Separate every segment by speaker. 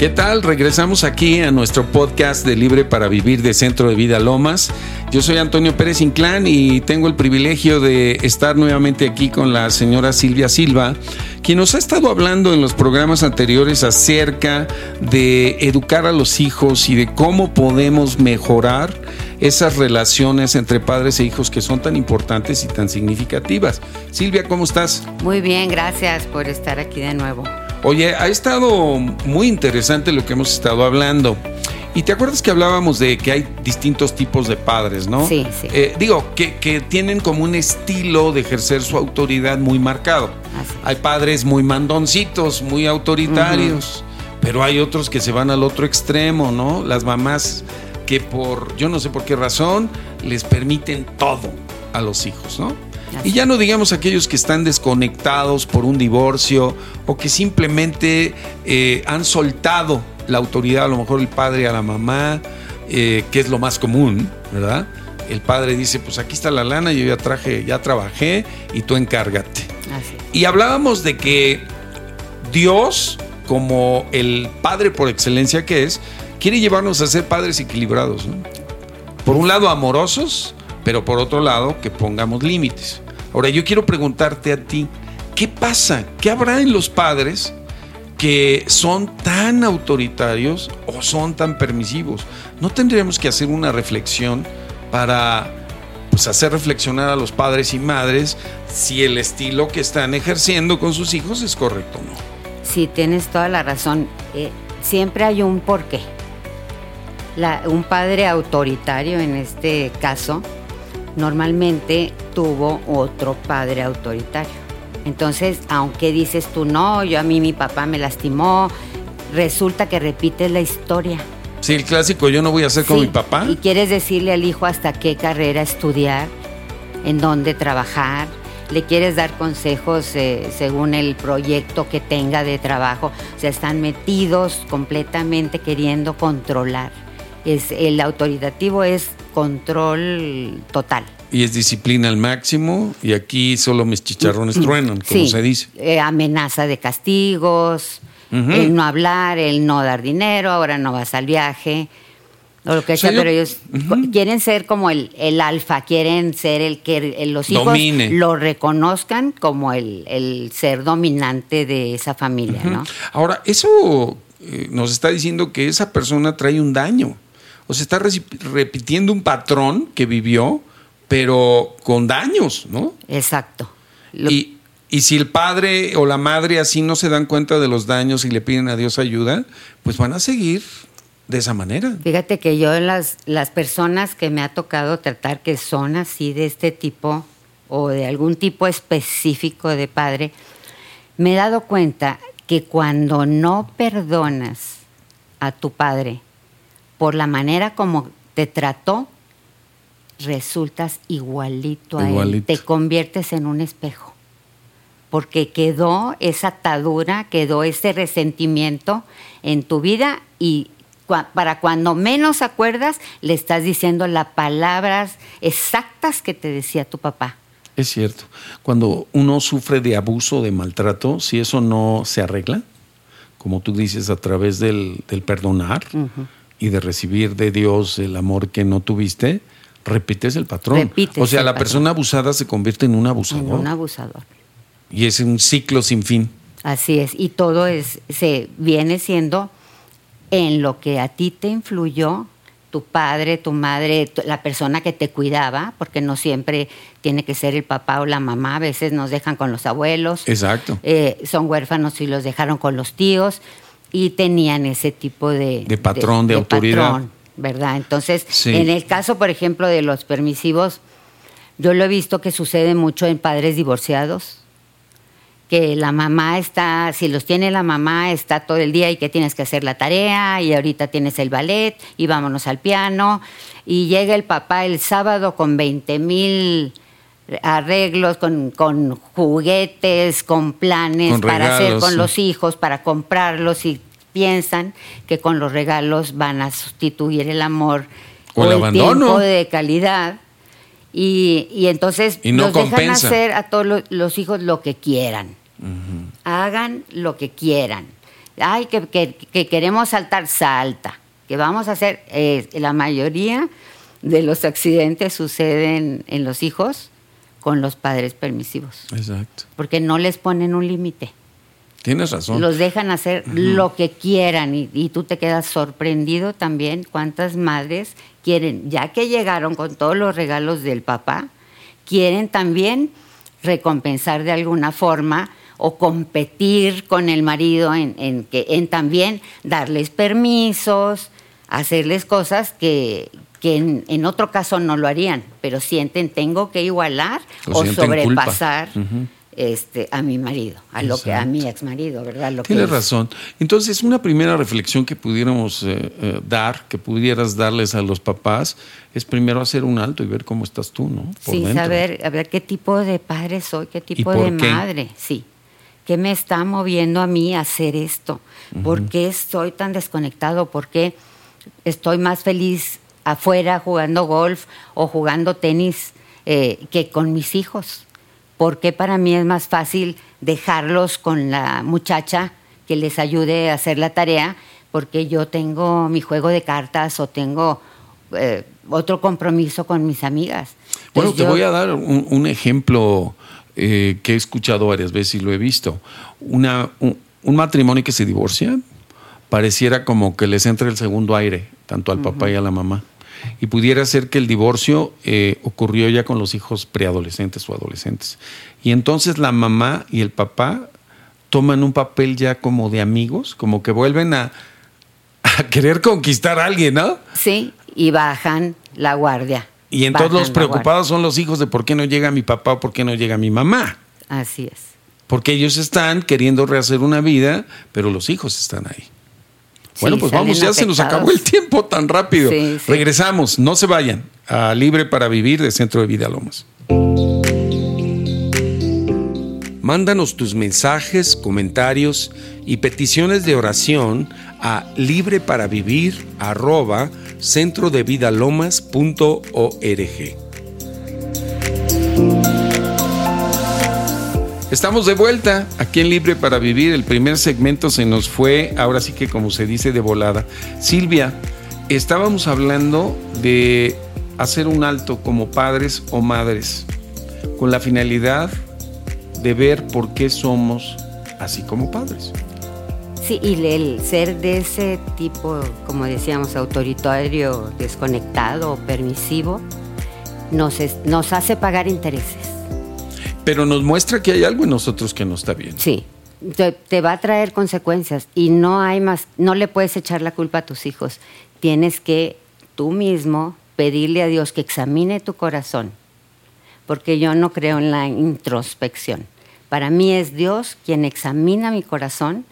Speaker 1: ¿Qué tal? Regresamos aquí a nuestro podcast de Libre para Vivir de Centro de Vida Lomas. Yo soy Antonio Pérez Inclán y tengo el privilegio de estar nuevamente aquí con la señora Silvia Silva, quien nos ha estado hablando en los programas anteriores acerca de educar a los hijos y de cómo podemos mejorar esas relaciones entre padres e hijos que son tan importantes y tan significativas. Silvia, ¿cómo estás?
Speaker 2: Muy bien, gracias por estar aquí de nuevo.
Speaker 1: Oye, ha estado muy interesante lo que hemos estado hablando. Y te acuerdas que hablábamos de que hay distintos tipos de padres, ¿no?
Speaker 2: Sí, sí.
Speaker 1: Eh, digo, que, tienen como un estilo de ejercer su autoridad muy marcado. hay padres muy mandoncitos, muy autoritarios, pero hay otros que se van al otro extremo, ¿no? Las mamás que por, yo no sé por qué razón, les permiten todo a los hijos, ¿no? Y ya no digamos aquellos que están desconectados por un divorcio o que simplemente eh, han soltado la autoridad, a lo mejor el padre a la mamá, eh, que es lo más común, ¿verdad? El padre dice, pues aquí está la lana, yo ya traje, ya trabajé y tú encárgate. Y hablábamos de que Dios, como el padre por excelencia que es, quiere llevarnos a ser padres equilibrados. Por un lado amorosos, pero por otro lado que pongamos límites. Ahora yo quiero preguntarte a ti, ¿qué pasa? ¿Qué habrá en los padres que son tan autoritarios o son tan permisivos? ¿No tendríamos que hacer una reflexión para pues, hacer reflexionar a los padres y madres si el estilo que están ejerciendo con sus hijos es correcto o no?
Speaker 2: Sí, tienes toda la razón. Eh, siempre hay un porqué. un padre autoritario en este caso normalmente tuvo otro padre autoritario. Entonces, aunque dices tú, no, yo a mí mi papá me lastimó, resulta que repites la historia.
Speaker 1: Sí, el clásico, yo no voy a hacer con mi papá.
Speaker 2: Y quieres decirle al hijo hasta qué carrera estudiar, en dónde trabajar, le quieres dar consejos eh, según el proyecto que tenga de trabajo. O sea, están metidos completamente queriendo controlar. Es, el autoritativo es control total.
Speaker 1: Y es disciplina al máximo y aquí solo mis chicharrones mm, truenan, como se dice.
Speaker 2: Eh, amenaza de castigos, el no hablar, el no dar dinero, ahora no vas al viaje, o lo que sea, pero ellos quieren ser como el, el, alfa, quieren ser el que los hijos lo reconozcan como el, ser dominante de esa familia, ¿no?
Speaker 1: Ahora, eso eh, nos está diciendo que esa persona trae un daño. O sea, está repitiendo un patrón que vivió, pero con daños, ¿no?
Speaker 2: Exacto.
Speaker 1: Y, si el padre o la madre así no se dan cuenta de los daños y le piden a Dios ayuda, pues van a seguir de esa manera.
Speaker 2: Fíjate que yo las, las personas que me ha tocado tratar que son así de este tipo o de algún tipo específico de padre, me he dado cuenta que cuando no perdonas a tu padre, por la manera como te trató, resultas igualito, a él. Te conviertes en un espejo. Porque quedó esa atadura, quedó ese resentimiento en tu vida y para cuando menos acuerdas, le estás diciendo las palabras exactas que te decía tu papá.
Speaker 1: Es cierto. Cuando uno sufre de abuso, de maltrato, si eso no se arregla, como tú dices, a través del, perdonar, y de recibir de Dios el amor que no tuviste, repites el patrón. o sea, la persona abusada se convierte en un abusador.
Speaker 2: un abusador.
Speaker 1: Y es un ciclo sin fin.
Speaker 2: Así es, y todo es se viene siendo en lo que a ti te influyó tu padre, tu madre, la persona que te cuidaba, porque no siempre tiene que ser el papá o la mamá, a veces nos dejan con los abuelos.
Speaker 1: Exacto.
Speaker 2: Eh, son huérfanos y los dejaron con los tíos y tenían ese tipo de...
Speaker 1: De patrón, de, autoridad.
Speaker 2: ¿verdad? Entonces, en el caso, por ejemplo, de los permisivos, yo lo he visto que sucede mucho en padres divorciados, que la mamá está, si los tiene la mamá, está todo el día y que tienes que hacer la tarea y ahorita tienes el ballet y vámonos al piano y llega el papá el sábado con 20 mil arreglos, con, con juguetes, con planes para hacer con los hijos, para comprarlos y piensan que con los regalos van a sustituir el amor
Speaker 1: o, el,
Speaker 2: tiempo de calidad. Y, y entonces nos dejan hacer a todos los, hijos lo que quieran. Hagan lo que quieran. ay, que, queremos saltar, salta. Que vamos a hacer, eh, la mayoría de los accidentes suceden en los hijos con los padres permisivos.
Speaker 1: Exacto.
Speaker 2: Porque no les ponen un límite.
Speaker 1: Tienes razón.
Speaker 2: Los dejan hacer lo que quieran y, y, tú te quedas sorprendido también cuántas madres quieren, ya que llegaron con todos los regalos del papá, quieren también recompensar de alguna forma o competir con el marido en, que, en también darles permisos, hacerles cosas que, en, otro caso no lo harían, pero sienten tengo que igualar o, sobrepasar. Este, a mi marido, a lo que a mi ex marido, ¿verdad? Lo
Speaker 1: Tienes razón. Entonces, una primera reflexión que pudiéramos eh, eh, dar, que pudieras darles a los papás, es primero hacer un alto y ver cómo estás tú, ¿no?
Speaker 2: sí, saber, a ver qué tipo de padre soy, qué tipo de madre, sí. ¿Qué me está moviendo a mí a hacer esto? ¿Por qué estoy tan desconectado? ¿Por qué estoy más feliz afuera jugando golf o jugando tenis eh, que con mis hijos? ¿Por qué para mí es más fácil dejarlos con la muchacha que les ayude a hacer la tarea? Porque yo tengo mi juego de cartas o tengo eh, otro compromiso con mis amigas.
Speaker 1: bueno, te voy a dar un ejemplo eh, que he escuchado varias veces y lo he visto. Una, un, matrimonio que se divorcia pareciera como que les entra el segundo aire, tanto al papá y a la mamá. Y pudiera ser que el divorcio eh, ocurrió ya con los hijos preadolescentes o adolescentes. Y entonces la mamá y el papá toman un papel ya como de amigos, como que vuelven a, a querer conquistar a alguien, ¿no?
Speaker 2: Sí, y bajan la guardia.
Speaker 1: Y entonces los preocupados son los hijos de por qué no llega mi papá o por qué no llega mi mamá.
Speaker 2: Así es.
Speaker 1: Porque ellos están queriendo rehacer una vida, pero los hijos están ahí. Bueno, pues vamos, ya se nos acabó el tiempo tan rápido. Regresamos, no se vayan a Libre para Vivir de Centro de Vida Lomas. Mándanos tus mensajes, comentarios y peticiones de oración a libreparavivir Estamos de vuelta aquí en Libre para Vivir. El primer segmento se nos fue, ahora sí que como se dice, de volada. Silvia, estábamos hablando de hacer un alto como padres o madres, con la finalidad de ver por qué somos así como padres.
Speaker 2: Sí, y el ser de ese tipo, como decíamos, autoritario, desconectado permisivo, nos, nos hace pagar intereses.
Speaker 1: Pero nos muestra que hay algo en nosotros que no está bien.
Speaker 2: Sí, te, va a traer consecuencias y no hay más, no le puedes echar la culpa a tus hijos. Tienes que tú mismo pedirle a Dios que examine tu corazón, porque yo no creo en la introspección. Para mí es Dios quien examina mi corazón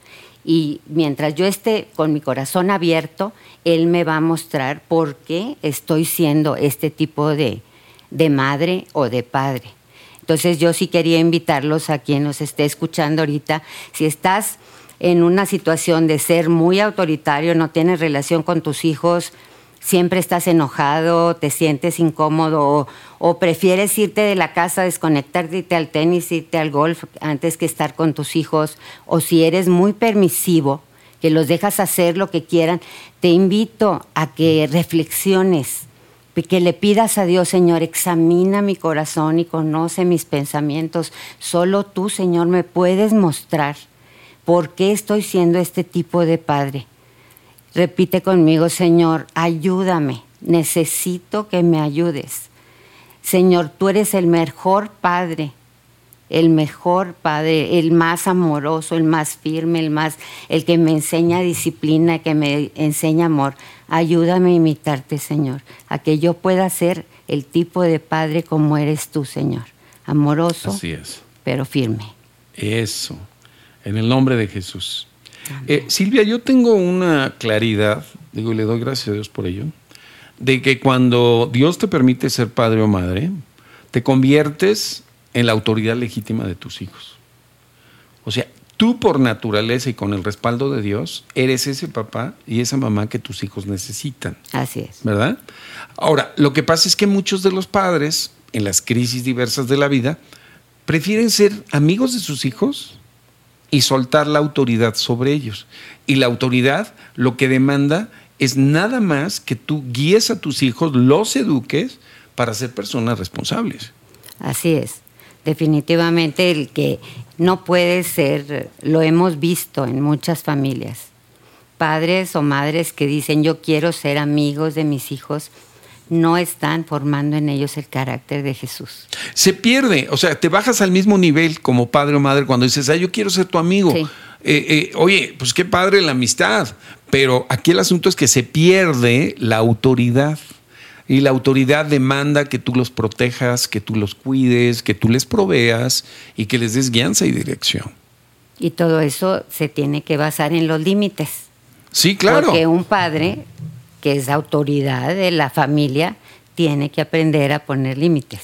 Speaker 2: y mientras yo esté con mi corazón abierto, Él me va a mostrar por qué estoy siendo este tipo de, de madre o de padre. Entonces yo sí quería invitarlos a quien nos esté escuchando ahorita, si estás en una situación de ser muy autoritario, no tienes relación con tus hijos, siempre estás enojado, te sientes incómodo o, prefieres irte de la casa, desconectarte, irte al tenis, irte al golf antes que estar con tus hijos, o si eres muy permisivo, que los dejas hacer lo que quieran, te invito a que reflexiones, que le pidas a Dios, Señor, examina mi corazón y conoce mis pensamientos. Solo tú, Señor, me puedes mostrar por qué estoy siendo este tipo de padre Repite conmigo, Señor, ayúdame, necesito que me ayudes. Señor, tú eres el mejor Padre, el mejor Padre, el más amoroso, el más firme, el más, el que me enseña disciplina, que me enseña amor. Ayúdame a imitarte, Señor, a que yo pueda ser el tipo de Padre como eres tú, Señor. Amoroso,
Speaker 1: Así es.
Speaker 2: pero firme.
Speaker 1: Eso, en el nombre de Jesús. Eh, Silvia, yo tengo una claridad, digo, y le doy gracias a Dios por ello, de que cuando Dios te permite ser padre o madre, te conviertes en la autoridad legítima de tus hijos. O sea, tú por naturaleza y con el respaldo de Dios, eres ese papá y esa mamá que tus hijos necesitan.
Speaker 2: Así es.
Speaker 1: ¿Verdad? Ahora, lo que pasa es que muchos de los padres, en las crisis diversas de la vida, prefieren ser amigos de sus hijos y soltar la autoridad sobre ellos. Y la autoridad lo que demanda es nada más que tú guíes a tus hijos, los eduques para ser personas responsables.
Speaker 2: Así es. Definitivamente el que no puede ser, lo hemos visto en muchas familias. Padres o madres que dicen yo quiero ser amigos de mis hijos, no están formando en ellos el carácter de Jesús.
Speaker 1: Se pierde, o sea, te bajas al mismo nivel como padre o madre cuando dices, ah, yo quiero ser tu amigo. Eh, eh, oye, pues qué padre la amistad, pero aquí el asunto es que se pierde la autoridad. Y la autoridad demanda que tú los protejas, que tú los cuides, que tú les proveas y que les des guianza y dirección.
Speaker 2: Y todo eso se tiene que basar en los límites.
Speaker 1: Sí, claro.
Speaker 2: Porque un padre que es autoridad de la familia, tiene que aprender a poner límites.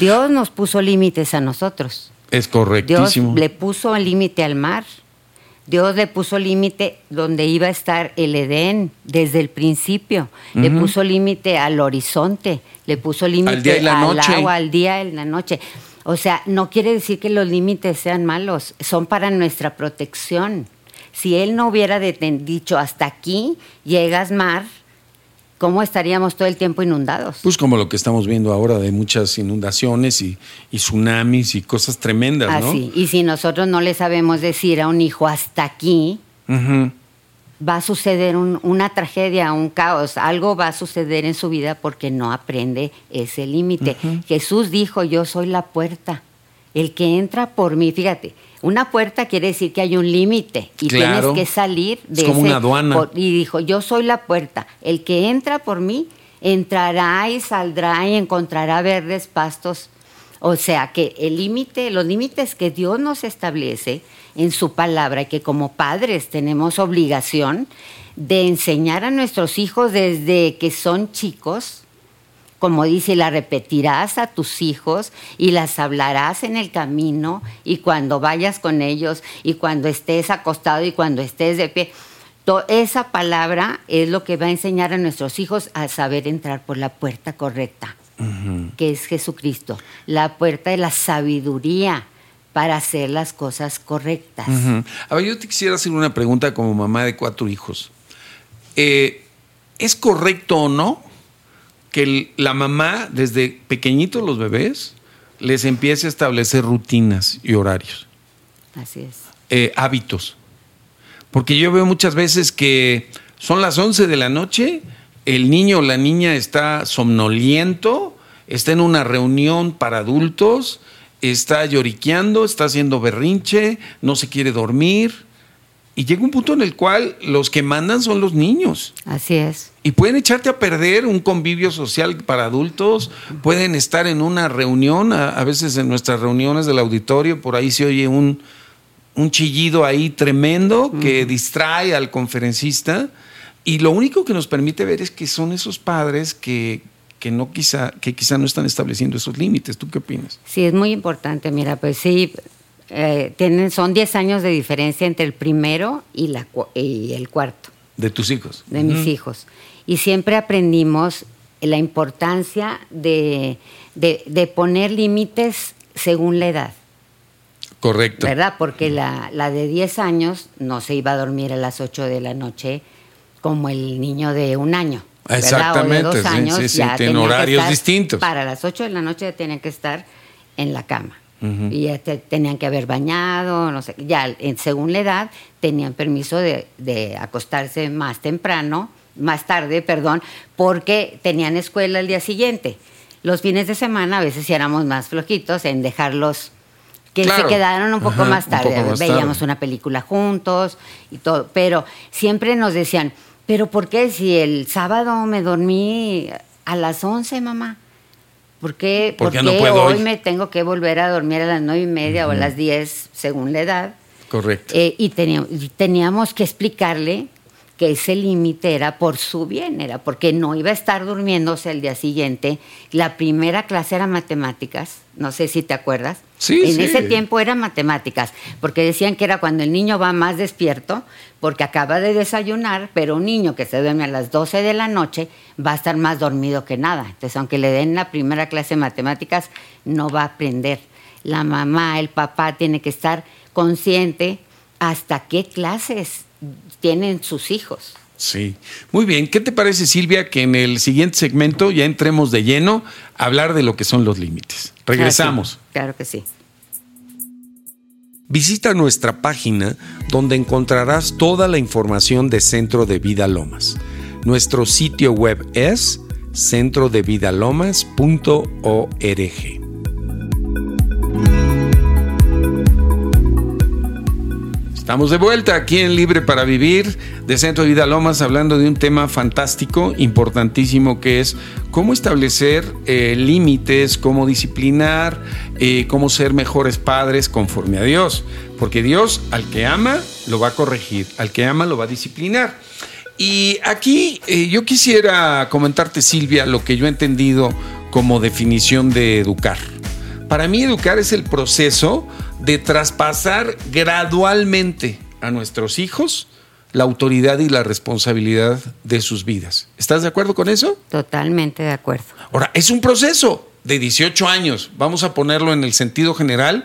Speaker 2: Dios nos puso límites a nosotros.
Speaker 1: Es correctísimo.
Speaker 2: Dios le puso límite al mar. Dios le puso límite donde iba a estar el Edén desde el principio. Le puso límite al horizonte. Le puso límite al, agua, al día y la noche. O sea, no quiere decir que los límites sean malos. Son para nuestra protección. Si Él no hubiera dicho hasta aquí llegas mar, ¿cómo estaríamos todo el tiempo inundados?
Speaker 1: Pues como lo que estamos viendo ahora de muchas inundaciones y, tsunamis y cosas tremendas, ¿no?
Speaker 2: Así. Y si nosotros no le sabemos decir a un hijo hasta aquí, va a suceder una tragedia, un caos, algo va a suceder en su vida porque no aprende ese límite. Jesús dijo, yo soy la puerta. El que entra por mí, fíjate, una puerta quiere decir que hay un límite y tienes que salir de
Speaker 1: es como una aduana.
Speaker 2: y dijo, yo soy la puerta. El que entra por mí entrará y saldrá y encontrará verdes pastos. O sea que el límite, los límites que Dios nos establece en su palabra y que como padres tenemos obligación de enseñar a nuestros hijos desde que son chicos, como dice, la repetirás a tus hijos y las hablarás en el camino y cuando vayas con ellos y cuando estés acostado y cuando estés de pie. esa palabra es lo que va a enseñar a nuestros hijos a saber entrar por la puerta correcta, que es Jesucristo, la puerta de la sabiduría para hacer las cosas correctas.
Speaker 1: A ver, yo te quisiera hacer una pregunta como mamá de cuatro hijos. Eh, ¿Es correcto o no que la mamá, desde pequeñitos los bebés, les empiece a establecer rutinas y horarios.
Speaker 2: Así es.
Speaker 1: Eh, hábitos. Porque yo veo muchas veces que son las 11 de la noche, el niño o la niña está somnoliento, está en una reunión para adultos, está lloriqueando, está haciendo berrinche, no se quiere dormir, y llega un punto en el cual los que mandan son los niños.
Speaker 2: Así es.
Speaker 1: Y pueden echarte a perder un convivio social para adultos, pueden estar en una reunión, a, veces en nuestras reuniones del auditorio, por ahí se oye un, un chillido ahí tremendo que distrae al conferencista. Y lo único que nos permite ver es que son esos padres que, que no quizá, que quizá no están estableciendo esos límites. ¿Tú qué opinas?
Speaker 2: Sí, es muy importante. Mira, pues sí, eh, tienen, son 10 años de diferencia entre el primero y, la, y el cuarto.
Speaker 1: ¿De tus hijos?
Speaker 2: De mis hijos. Y siempre aprendimos la importancia de, poner límites según la edad.
Speaker 1: Correcto.
Speaker 2: ¿Verdad? Porque la, la, de 10 años no se iba a dormir a las 8 de la noche como el niño de un año.
Speaker 1: Exactamente,
Speaker 2: o de dos años, sí, sí, tienen
Speaker 1: horarios distintos.
Speaker 2: Para las 8 de la noche ya tenían que estar en la cama. Y ya tenían que haber bañado, no sé, ya según la edad tenían permiso de, acostarse más temprano, más tarde, perdón, porque tenían escuela el día siguiente. Los fines de semana a veces éramos más flojitos en dejarlos que se quedaron un poco más tarde. Veíamos una película juntos y todo, pero siempre nos decían, pero ¿por qué si el sábado me dormí a las 11, mamá? ¿Por qué, porque hoy, me tengo que volver a dormir a las nueve y media o a las diez, según la edad?
Speaker 1: Correcto.
Speaker 2: Eh, y teníamos, teníamos que explicarle que ese límite era por su bien, era porque no iba a estar durmiéndose el día siguiente. La primera clase era matemáticas, no sé si te acuerdas.
Speaker 1: Sí,
Speaker 2: en ese tiempo era matemáticas, porque decían que era cuando el niño va más despierto, porque acaba de desayunar, pero un niño que se duerme a las 12 de la noche va a estar más dormido que nada. Entonces, aunque le den la primera clase de matemáticas, no va a aprender. La mamá, el papá tiene que estar consciente hasta qué clases tienen sus hijos.
Speaker 1: Sí, muy bien. ¿Qué te parece, Silvia, que en el siguiente segmento ya entremos de lleno a hablar de lo que son los límites? Regresamos.
Speaker 2: Claro que sí.
Speaker 1: Visita nuestra página donde encontrarás toda la información de Centro de Vida Lomas. Nuestro sitio web es centrodevidalomas.org. Estamos de vuelta aquí en Libre para Vivir de Centro de Vida Lomas hablando de un tema fantástico, importantísimo, que es cómo establecer eh, límites, cómo disciplinar, eh, cómo ser mejores padres conforme a Dios. Porque Dios al que ama lo va a corregir, al que ama lo va a disciplinar. Y aquí eh, yo quisiera comentarte, Silvia, lo que yo he entendido como definición de educar. Para mí educar es el proceso de traspasar gradualmente a nuestros hijos la autoridad y la responsabilidad de sus vidas. ¿Estás de acuerdo con eso?
Speaker 2: Totalmente de acuerdo.
Speaker 1: Ahora, es un proceso de 18 años, vamos a ponerlo en el sentido general,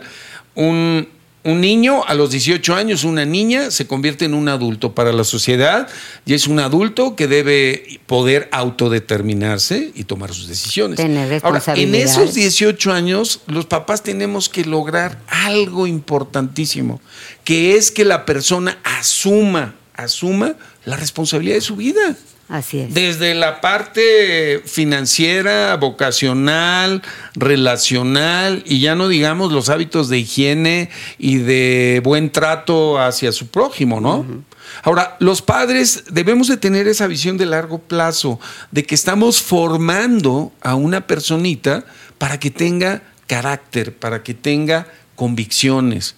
Speaker 1: un, un niño a los 18 años, una niña, se convierte en un adulto para la sociedad y es un adulto que debe poder autodeterminarse y tomar sus decisiones.
Speaker 2: Tener
Speaker 1: Ahora, en esos 18 años, los papás tenemos que lograr algo importantísimo, que es que la persona asuma, asuma la responsabilidad de su vida.
Speaker 2: Así es.
Speaker 1: Desde la parte financiera, vocacional, relacional y ya no digamos los hábitos de higiene y de buen trato hacia su prójimo, ¿no? Ahora, los padres debemos de tener esa visión de largo plazo, de que estamos formando a una personita para que tenga carácter, para que tenga convicciones,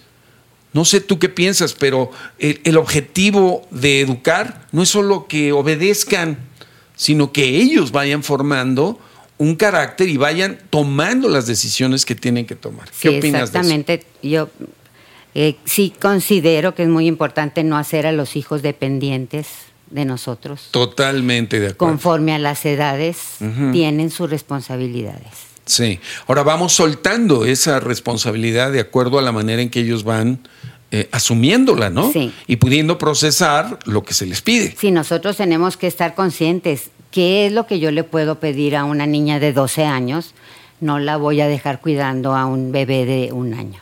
Speaker 1: no sé tú qué piensas, pero el, objetivo de educar no es solo que obedezcan, sino que ellos vayan formando un carácter y vayan tomando las decisiones que tienen que tomar. ¿Qué opinas
Speaker 2: exactamente.
Speaker 1: de
Speaker 2: eso? Yo eh, sí considero que es muy importante no hacer a los hijos dependientes de nosotros.
Speaker 1: Totalmente de acuerdo.
Speaker 2: Conforme a las edades, tienen sus responsabilidades.
Speaker 1: Sí. Ahora vamos soltando esa responsabilidad de acuerdo a la manera en que ellos van eh, asumiéndola, ¿no?
Speaker 2: Sí.
Speaker 1: Y pudiendo procesar lo que se les pide.
Speaker 2: Sí, nosotros tenemos que estar conscientes. ¿Qué es lo que yo le puedo pedir a una niña de 12 años? No la voy a dejar cuidando a un bebé de un año.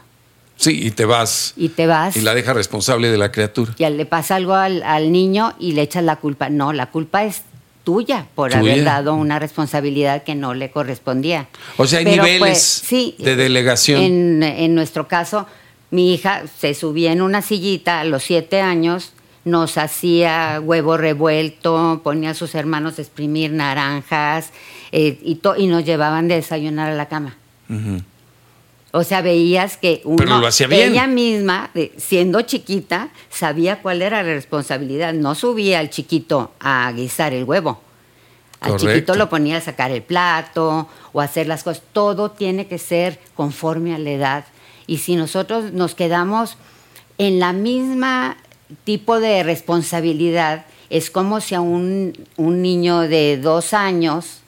Speaker 1: Sí, y te vas.
Speaker 2: Y te vas.
Speaker 1: Y la deja responsable de la criatura.
Speaker 2: Y le pasa algo al, al niño y le echas la culpa. No, la culpa es tuya por haber dado una responsabilidad que no le correspondía.
Speaker 1: O sea, hay niveles de delegación.
Speaker 2: En, en, nuestro caso, mi hija se subía en una sillita a los siete años, nos hacía huevo revuelto, ponía a sus hermanos a exprimir naranjas eh, y, y nos llevaban de desayunar a la cama. O sea, veías que uno, ella misma, siendo chiquita, sabía cuál era la responsabilidad. No subía al chiquito a guisar el huevo. Al chiquito lo ponía a sacar el plato o a hacer las cosas. Todo tiene que ser conforme a la edad. Y si nosotros nos quedamos en la misma tipo de responsabilidad, es como si a un, un niño de dos años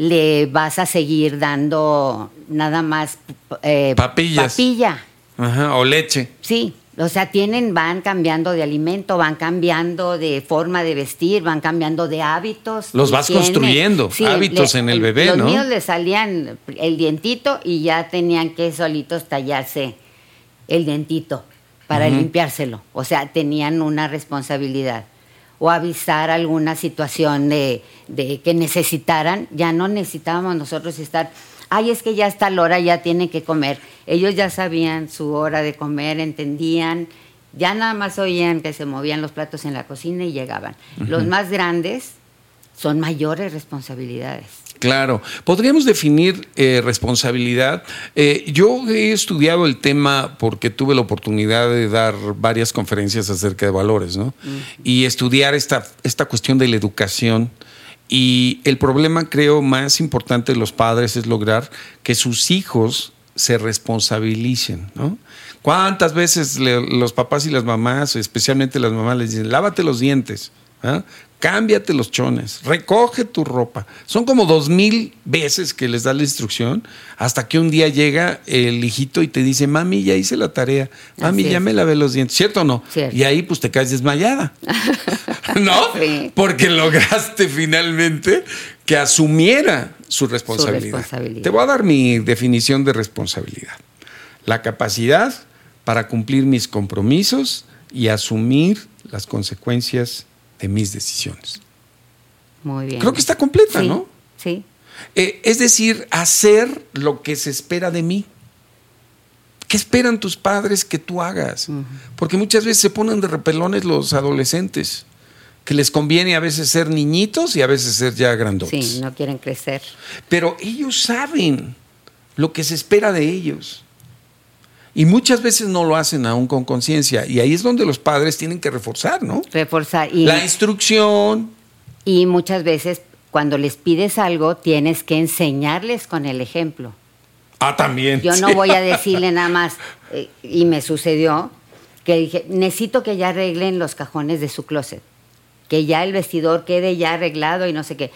Speaker 2: le vas a seguir dando nada más
Speaker 1: eh, papillas.
Speaker 2: Papilla.
Speaker 1: Ajá, o leche.
Speaker 2: Sí, o sea, tienen, van cambiando de alimento, van cambiando de forma de vestir, van cambiando de hábitos.
Speaker 1: Los vas construyendo, hábitos en el bebé,
Speaker 2: ¿no?
Speaker 1: Los
Speaker 2: míos le salían el dientito y ya tenían que solitos tallarse el dientito para limpiárselo. O sea, tenían una responsabilidad o avisar alguna situación de, que necesitaran, ya no necesitábamos nosotros estar, ay, es que ya está la hora, ya tiene que comer. Ellos ya sabían su hora de comer, entendían, ya nada más oían que se movían los platos en la cocina y llegaban. Los más grandes son mayores responsabilidades.
Speaker 1: Claro, podríamos definir eh, responsabilidad. Eh, yo he estudiado el tema porque tuve la oportunidad de dar varias conferencias acerca de valores, ¿no? Y estudiar esta, esta cuestión de la educación. Y el problema, creo, más importante de los padres es lograr que sus hijos se responsabilicen, ¿no? ¿Cuántas veces los papás y las mamás, especialmente las mamás, les dicen, lávate los dientes? ¿Ah? Cámbiate los chones, recoge tu ropa. Son como dos mil veces que les da la instrucción hasta que un día llega el hijito y te dice, mami, ya hice la tarea, mami, ya me lavé los dientes, ¿cierto o no? Y ahí pues te caes desmayada, ¿no? Porque lograste finalmente que asumiera su responsabilidad. Te voy a dar mi definición de responsabilidad. La capacidad para cumplir mis compromisos y asumir las consecuencias de mis decisiones.
Speaker 2: Muy bien.
Speaker 1: Creo que está completa, ¿no?
Speaker 2: Sí.
Speaker 1: Eh, es decir, hacer lo que se espera de mí. ¿Qué esperan tus padres que tú hagas? Porque muchas veces se ponen de repelones los adolescentes, que les conviene a veces ser niñitos y a veces ser ya grandotes.
Speaker 2: Sí, no quieren crecer.
Speaker 1: Pero ellos saben lo que se espera de ellos. Y muchas veces no lo hacen aún con conciencia. Y ahí es donde los padres tienen que reforzar, ¿no?
Speaker 2: Reforzar.
Speaker 1: Y, la instrucción.
Speaker 2: Y muchas veces cuando les pides algo, tienes que enseñarles con el ejemplo.
Speaker 1: Ah, también.
Speaker 2: Yo no voy a decirle nada más, eh, y me sucedió, que dije, necesito que ya arreglen los cajones de su closet, que ya el vestidor quede ya arreglado y no sé qué.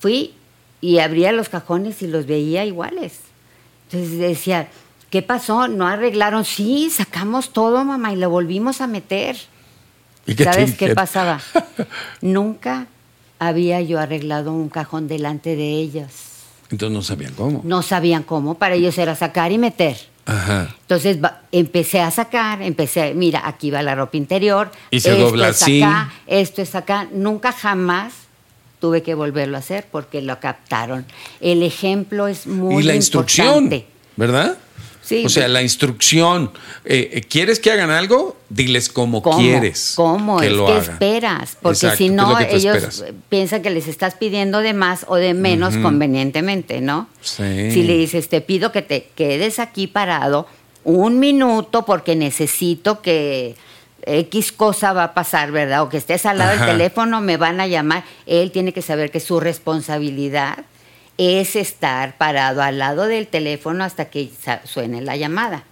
Speaker 2: Fui y abría los cajones y los veía iguales. Entonces decía, ¿Qué pasó? ¿No arreglaron? Sí, sacamos todo, mamá, y lo volvimos a meter.
Speaker 1: ¿Y qué
Speaker 2: ¿Sabes qué pasaba? Nunca había yo arreglado un cajón delante de ellas.
Speaker 1: Entonces no sabían cómo.
Speaker 2: No sabían cómo, para ellos era sacar y meter.
Speaker 1: Ajá.
Speaker 2: Entonces empecé a sacar, empecé, mira, aquí va la ropa interior.
Speaker 1: Y se
Speaker 2: esto
Speaker 1: dobla
Speaker 2: es
Speaker 1: así.
Speaker 2: Acá, esto es acá. Nunca jamás tuve que volverlo a hacer porque lo captaron. El ejemplo es muy
Speaker 1: Y la instrucción, ¿verdad? O sea, la instrucción. Eh, eh, ¿Quieres que hagan algo? Diles cómo, quieres.
Speaker 2: ¿Cómo? Que es lo que esperas. Porque si no, ellos piensan que les estás pidiendo de más o de menos convenientemente, ¿no?
Speaker 1: Sí.
Speaker 2: Si le dices, te pido que te quedes aquí parado un minuto porque necesito que X cosa va a pasar, ¿verdad? O que estés al lado del teléfono, me van a llamar. Él tiene que saber que es su responsabilidad es estar parado al lado del teléfono hasta que suene la llamada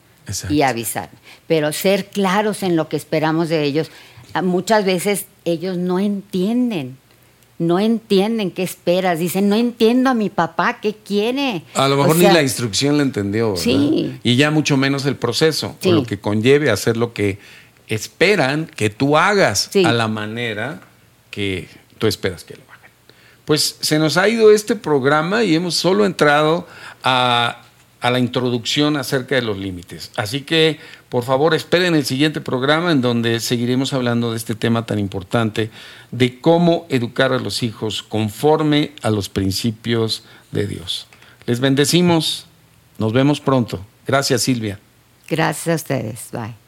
Speaker 2: y avisar. Pero ser claros en lo que esperamos de ellos. Ah, muchas veces ellos no entienden. No entienden qué esperas. Dicen, no entiendo a mi papá, ¿qué quiere?
Speaker 1: A lo mejor ni la instrucción la entendió.
Speaker 2: Sí.
Speaker 1: Y ya mucho menos el proceso, o lo que conlleve hacer lo que esperan que tú hagas a la manera que tú esperas que lo hagas pues se nos ha ido este programa y hemos solo entrado a, la introducción acerca de los límites. Así que, por favor, esperen el siguiente programa en donde seguiremos hablando de este tema tan importante, de cómo educar a los hijos conforme a los principios de Dios. Les bendecimos. Nos vemos pronto. Gracias, Silvia.
Speaker 2: Gracias a ustedes. Bye.